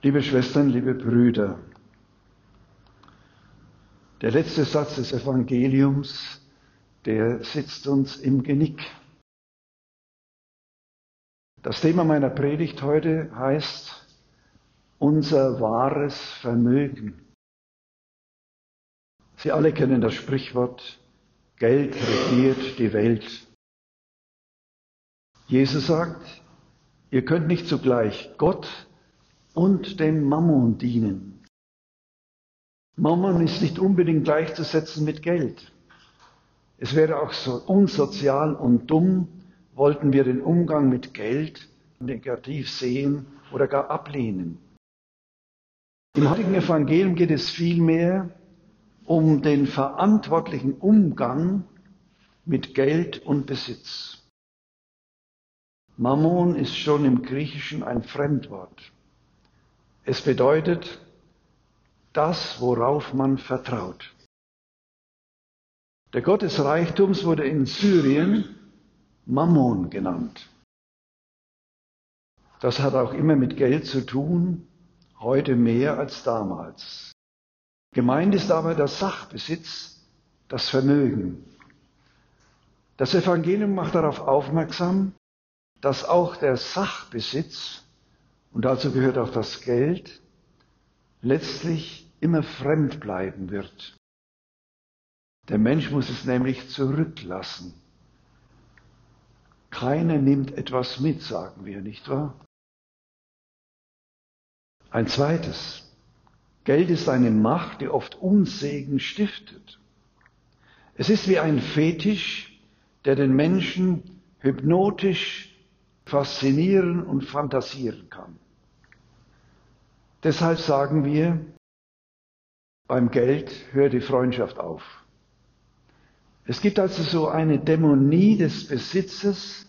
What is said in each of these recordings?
Liebe Schwestern, liebe Brüder, der letzte Satz des Evangeliums, der sitzt uns im Genick. Das Thema meiner Predigt heute heißt unser wahres Vermögen. Sie alle kennen das Sprichwort, Geld regiert die Welt. Jesus sagt, ihr könnt nicht zugleich Gott und dem Mammon dienen. Mammon ist nicht unbedingt gleichzusetzen mit Geld. Es wäre auch so unsozial und dumm, wollten wir den Umgang mit Geld negativ sehen oder gar ablehnen. Im heutigen Evangelium geht es vielmehr um den verantwortlichen Umgang mit Geld und Besitz. Mammon ist schon im Griechischen ein Fremdwort. Es bedeutet das, worauf man vertraut. Der Gott des Reichtums wurde in Syrien Mammon genannt. Das hat auch immer mit Geld zu tun, heute mehr als damals. Gemeint ist aber der Sachbesitz, das Vermögen. Das Evangelium macht darauf aufmerksam, dass auch der Sachbesitz, und dazu gehört auch das Geld, letztlich immer fremd bleiben wird. Der Mensch muss es nämlich zurücklassen. Keiner nimmt etwas mit, sagen wir, nicht wahr? Ein zweites. Geld ist eine Macht, die oft Unsegen stiftet. Es ist wie ein Fetisch, der den Menschen hypnotisch faszinieren und fantasieren kann. Deshalb sagen wir, beim Geld hört die Freundschaft auf. Es gibt also so eine Dämonie des Besitzes,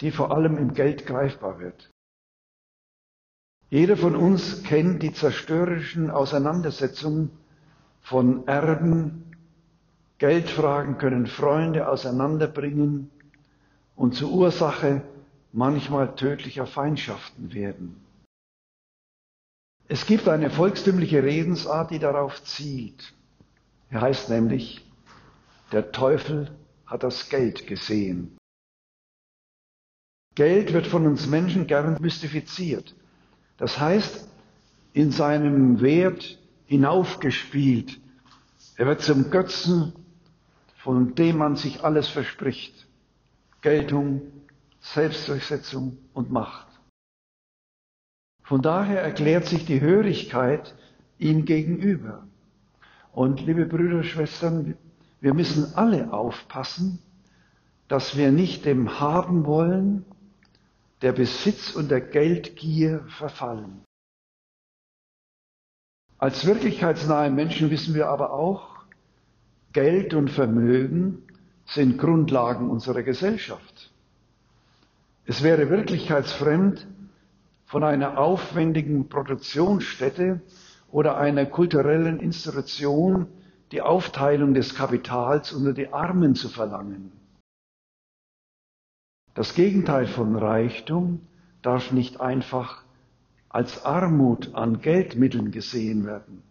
die vor allem im Geld greifbar wird. Jeder von uns kennt die zerstörerischen Auseinandersetzungen von Erben. Geldfragen können Freunde auseinanderbringen und zur Ursache manchmal tödlicher Feindschaften werden. Es gibt eine volkstümliche Redensart, die darauf zielt. Er heißt nämlich, der Teufel hat das Geld gesehen. Geld wird von uns Menschen gern mystifiziert. Das heißt, in seinem Wert hinaufgespielt. Er wird zum Götzen, von dem man sich alles verspricht. Geltung, Selbstdurchsetzung und Macht. Von daher erklärt sich die Hörigkeit ihm gegenüber. Und liebe Brüder Schwestern, wir müssen alle aufpassen, dass wir nicht dem Haben wollen, der Besitz und der Geldgier verfallen. Als wirklichkeitsnahe Menschen wissen wir aber auch, Geld und Vermögen sind Grundlagen unserer Gesellschaft. Es wäre wirklichkeitsfremd, von einer aufwendigen Produktionsstätte oder einer kulturellen Institution die Aufteilung des Kapitals unter die Armen zu verlangen. Das Gegenteil von Reichtum darf nicht einfach als Armut an Geldmitteln gesehen werden.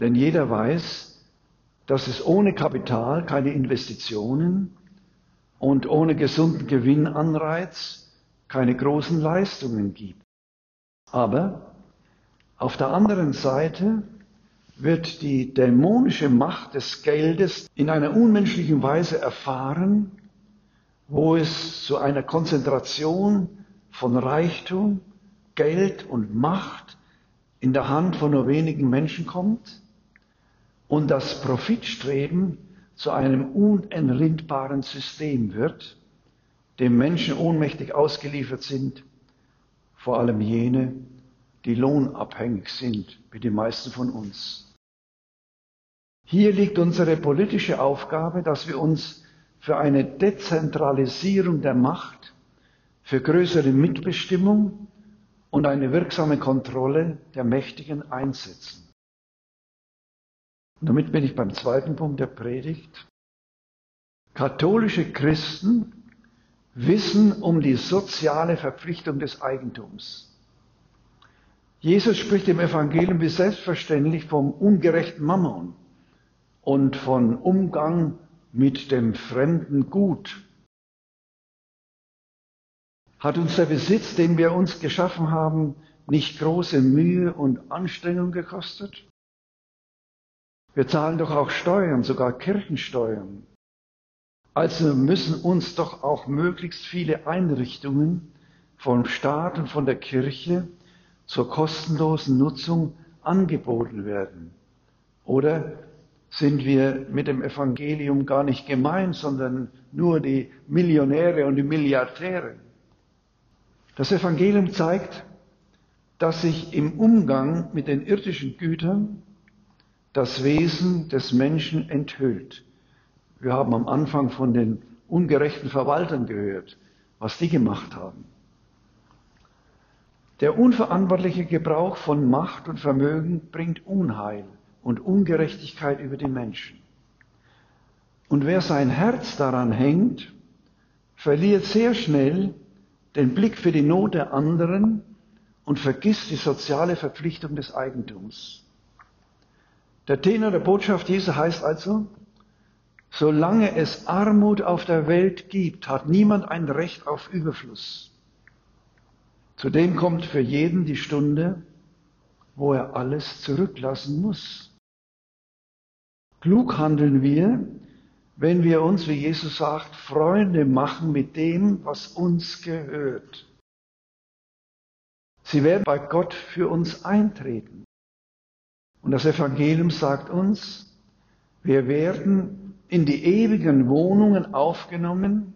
Denn jeder weiß, dass es ohne Kapital keine Investitionen und ohne gesunden Gewinnanreiz keine großen Leistungen gibt. Aber auf der anderen Seite wird die dämonische Macht des Geldes in einer unmenschlichen Weise erfahren wo es zu einer Konzentration von Reichtum, Geld und Macht in der Hand von nur wenigen Menschen kommt und das Profitstreben zu einem unentrindbaren System wird, dem Menschen ohnmächtig ausgeliefert sind, vor allem jene, die lohnabhängig sind, wie die meisten von uns. Hier liegt unsere politische Aufgabe, dass wir uns für eine Dezentralisierung der Macht, für größere Mitbestimmung und eine wirksame Kontrolle der Mächtigen einsetzen. Und damit bin ich beim zweiten Punkt der Predigt. Katholische Christen wissen um die soziale Verpflichtung des Eigentums. Jesus spricht im Evangelium wie selbstverständlich vom ungerechten Mammon und von Umgang mit dem fremden Gut. Hat uns der Besitz, den wir uns geschaffen haben, nicht große Mühe und Anstrengung gekostet? Wir zahlen doch auch Steuern, sogar Kirchensteuern. Also müssen uns doch auch möglichst viele Einrichtungen vom Staat und von der Kirche zur kostenlosen Nutzung angeboten werden. Oder sind wir mit dem Evangelium gar nicht gemeint, sondern nur die Millionäre und die Milliardäre? Das Evangelium zeigt, dass sich im Umgang mit den irdischen Gütern das Wesen des Menschen enthüllt. Wir haben am Anfang von den ungerechten Verwaltern gehört, was die gemacht haben. Der unverantwortliche Gebrauch von Macht und Vermögen bringt Unheil und Ungerechtigkeit über die Menschen. Und wer sein Herz daran hängt, verliert sehr schnell den Blick für die Not der anderen und vergisst die soziale Verpflichtung des Eigentums. Der Tenor der Botschaft Jesu heißt also, solange es Armut auf der Welt gibt, hat niemand ein Recht auf Überfluss. Zudem kommt für jeden die Stunde, wo er alles zurücklassen muss. Klug handeln wir, wenn wir uns, wie Jesus sagt, Freunde machen mit dem, was uns gehört. Sie werden bei Gott für uns eintreten. Und das Evangelium sagt uns, wir werden in die ewigen Wohnungen aufgenommen,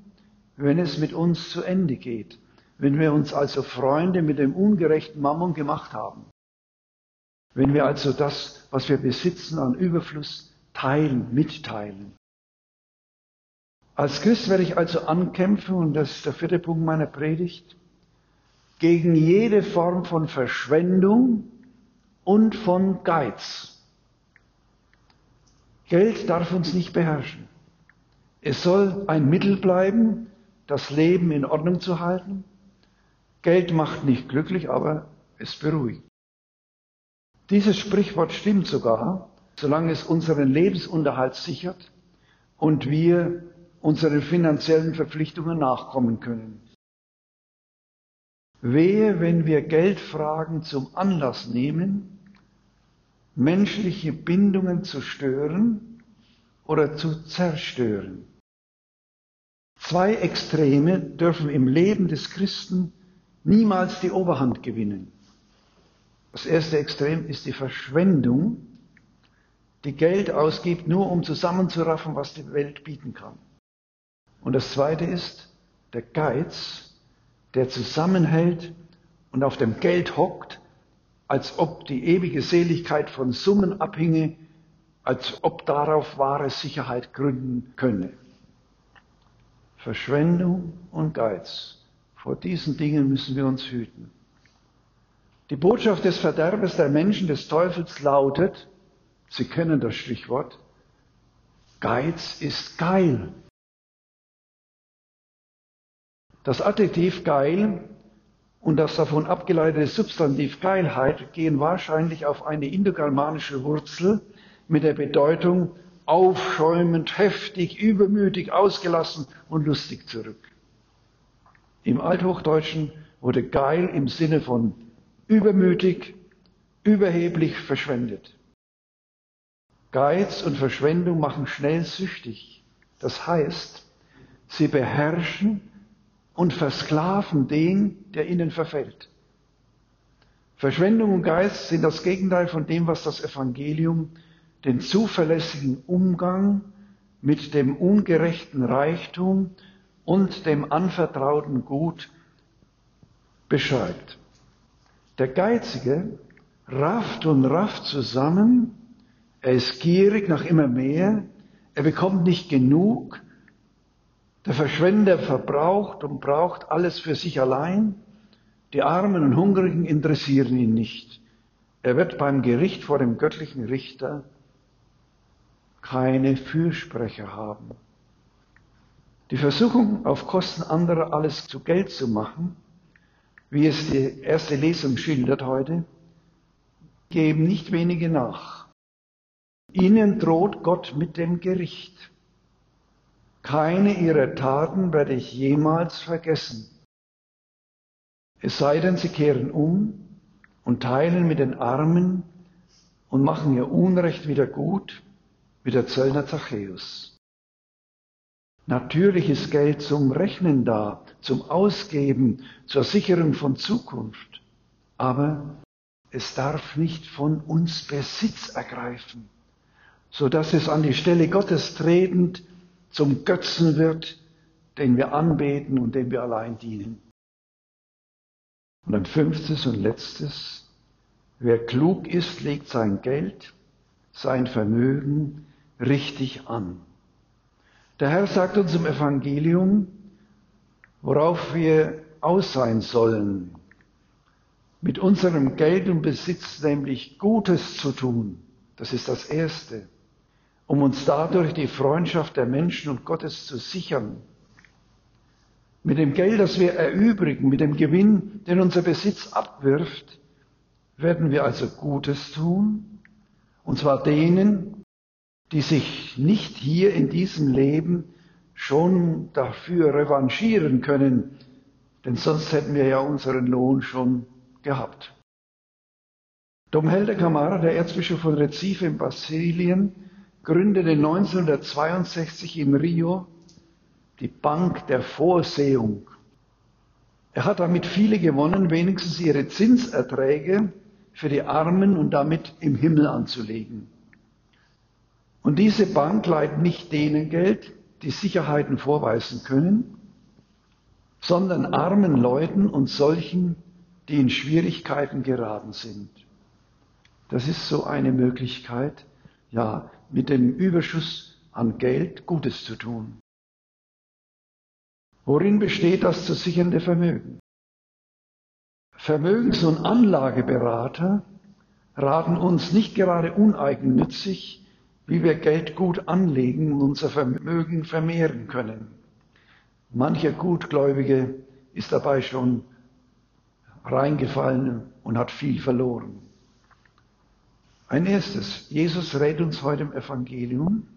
wenn es mit uns zu Ende geht, wenn wir uns also Freunde mit dem ungerechten Mammon gemacht haben, wenn wir also das, was wir besitzen an Überfluss, teilen, mitteilen. Als Christ werde ich also ankämpfen, und das ist der vierte Punkt meiner Predigt, gegen jede Form von Verschwendung, und von Geiz. Geld darf uns nicht beherrschen. Es soll ein Mittel bleiben, das Leben in Ordnung zu halten. Geld macht nicht glücklich, aber es beruhigt. Dieses Sprichwort stimmt sogar, solange es unseren Lebensunterhalt sichert und wir unseren finanziellen Verpflichtungen nachkommen können. Wehe, wenn wir Geldfragen zum Anlass nehmen, menschliche Bindungen zu stören oder zu zerstören. Zwei Extreme dürfen im Leben des Christen niemals die Oberhand gewinnen. Das erste Extrem ist die Verschwendung, die Geld ausgibt, nur um zusammenzuraffen, was die Welt bieten kann. Und das zweite ist der Geiz, der zusammenhält und auf dem Geld hockt als ob die ewige Seligkeit von Summen abhinge, als ob darauf wahre Sicherheit gründen könne. Verschwendung und Geiz. Vor diesen Dingen müssen wir uns hüten. Die Botschaft des Verderbes der Menschen, des Teufels lautet, Sie kennen das Stichwort, Geiz ist geil. Das Adjektiv geil und das davon abgeleitete Substantiv Geilheit gehen wahrscheinlich auf eine indogermanische Wurzel mit der Bedeutung aufschäumend, heftig, übermütig, ausgelassen und lustig zurück. Im Althochdeutschen wurde geil im Sinne von übermütig, überheblich verschwendet. Geiz und Verschwendung machen schnell süchtig. Das heißt, sie beherrschen und versklaven den, der ihnen verfällt. Verschwendung und Geist sind das Gegenteil von dem, was das Evangelium den zuverlässigen Umgang mit dem ungerechten Reichtum und dem anvertrauten Gut beschreibt. Der Geizige rafft und rafft zusammen, er ist gierig nach immer mehr, er bekommt nicht genug, der Verschwender verbraucht und braucht alles für sich allein. Die Armen und Hungrigen interessieren ihn nicht. Er wird beim Gericht vor dem göttlichen Richter keine Fürsprecher haben. Die Versuchung, auf Kosten anderer alles zu Geld zu machen, wie es die erste Lesung schildert heute, geben nicht wenige nach. Ihnen droht Gott mit dem Gericht. Keine ihrer Taten werde ich jemals vergessen. Es sei denn, sie kehren um und teilen mit den Armen und machen ihr Unrecht wieder gut, wie der Zöllner Zachäus. Natürlich ist Geld zum Rechnen da, zum Ausgeben, zur Sicherung von Zukunft. Aber es darf nicht von uns Besitz ergreifen, so dass es an die Stelle Gottes tretend zum Götzen wird, den wir anbeten und dem wir allein dienen. Und ein fünftes und letztes, wer klug ist, legt sein Geld, sein Vermögen richtig an. Der Herr sagt uns im Evangelium, worauf wir aus sein sollen, mit unserem Geld und Besitz nämlich Gutes zu tun. Das ist das Erste, um uns dadurch die Freundschaft der Menschen und Gottes zu sichern. Mit dem Geld, das wir erübrigen, mit dem Gewinn, den unser Besitz abwirft, werden wir also Gutes tun, und zwar denen, die sich nicht hier in diesem Leben schon dafür revanchieren können, denn sonst hätten wir ja unseren Lohn schon gehabt. Dom Helder Camara, der Erzbischof von Recife in Brasilien, gründete 1962 in Rio die Bank der Vorsehung. Er hat damit viele gewonnen, wenigstens ihre Zinserträge für die Armen und damit im Himmel anzulegen. Und diese Bank leiht nicht denen Geld, die Sicherheiten vorweisen können, sondern armen Leuten und solchen, die in Schwierigkeiten geraten sind. Das ist so eine Möglichkeit, ja, mit dem Überschuss an Geld Gutes zu tun. Worin besteht das zu sichernde Vermögen? Vermögens- und Anlageberater raten uns nicht gerade uneigennützig, wie wir Geld gut anlegen und unser Vermögen vermehren können. Mancher Gutgläubige ist dabei schon reingefallen und hat viel verloren. Ein erstes, Jesus rät uns heute im Evangelium,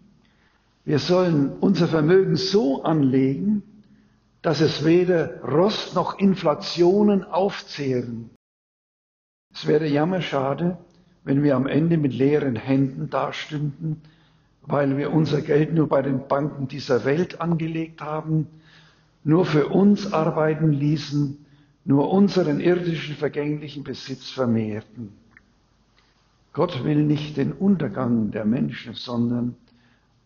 wir sollen unser Vermögen so anlegen, dass es weder Rost noch Inflationen aufzehren. Es wäre jammerschade, wenn wir am Ende mit leeren Händen dastünden, weil wir unser Geld nur bei den Banken dieser Welt angelegt haben, nur für uns arbeiten ließen, nur unseren irdischen vergänglichen Besitz vermehrten. Gott will nicht den Untergang der Menschen, sondern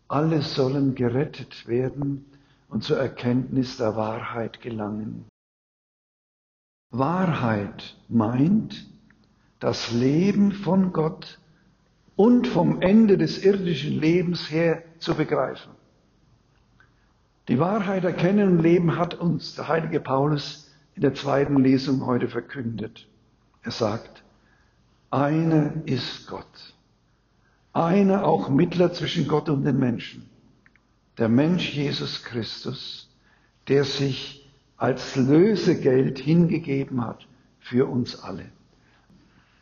alle sollen gerettet werden und zur Erkenntnis der Wahrheit gelangen. Wahrheit meint, das Leben von Gott und vom Ende des irdischen Lebens her zu begreifen. Die Wahrheit erkennen und leben hat uns der heilige Paulus in der zweiten Lesung heute verkündet. Er sagt, einer ist Gott, einer auch Mittler zwischen Gott und den Menschen der Mensch Jesus Christus, der sich als Lösegeld hingegeben hat für uns alle.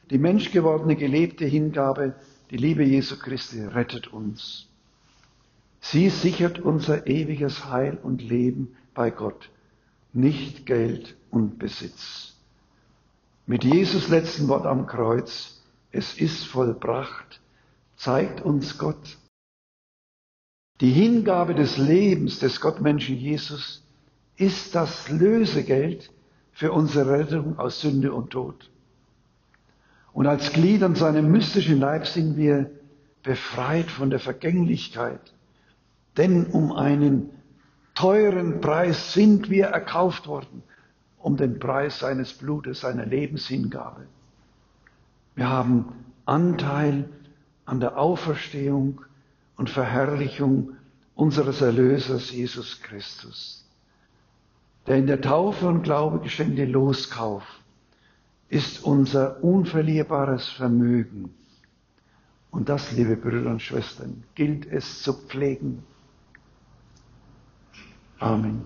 Die menschgewordene gelebte Hingabe, die Liebe Jesu Christi rettet uns. Sie sichert unser ewiges Heil und Leben bei Gott, nicht Geld und Besitz. Mit Jesus letzten Wort am Kreuz, es ist vollbracht, zeigt uns Gott, die Hingabe des Lebens des Gottmenschen Jesus ist das Lösegeld für unsere Rettung aus Sünde und Tod. Und als Glied an seinem mystischen Leib sind wir befreit von der Vergänglichkeit. Denn um einen teuren Preis sind wir erkauft worden, um den Preis seines Blutes, seiner Lebenshingabe. Wir haben Anteil an der Auferstehung und Verherrlichung unseres Erlösers Jesus Christus. Der in der Taufe und Glaube geschenkte Loskauf ist unser unverlierbares Vermögen. Und das, liebe Brüder und Schwestern, gilt es zu pflegen. Amen.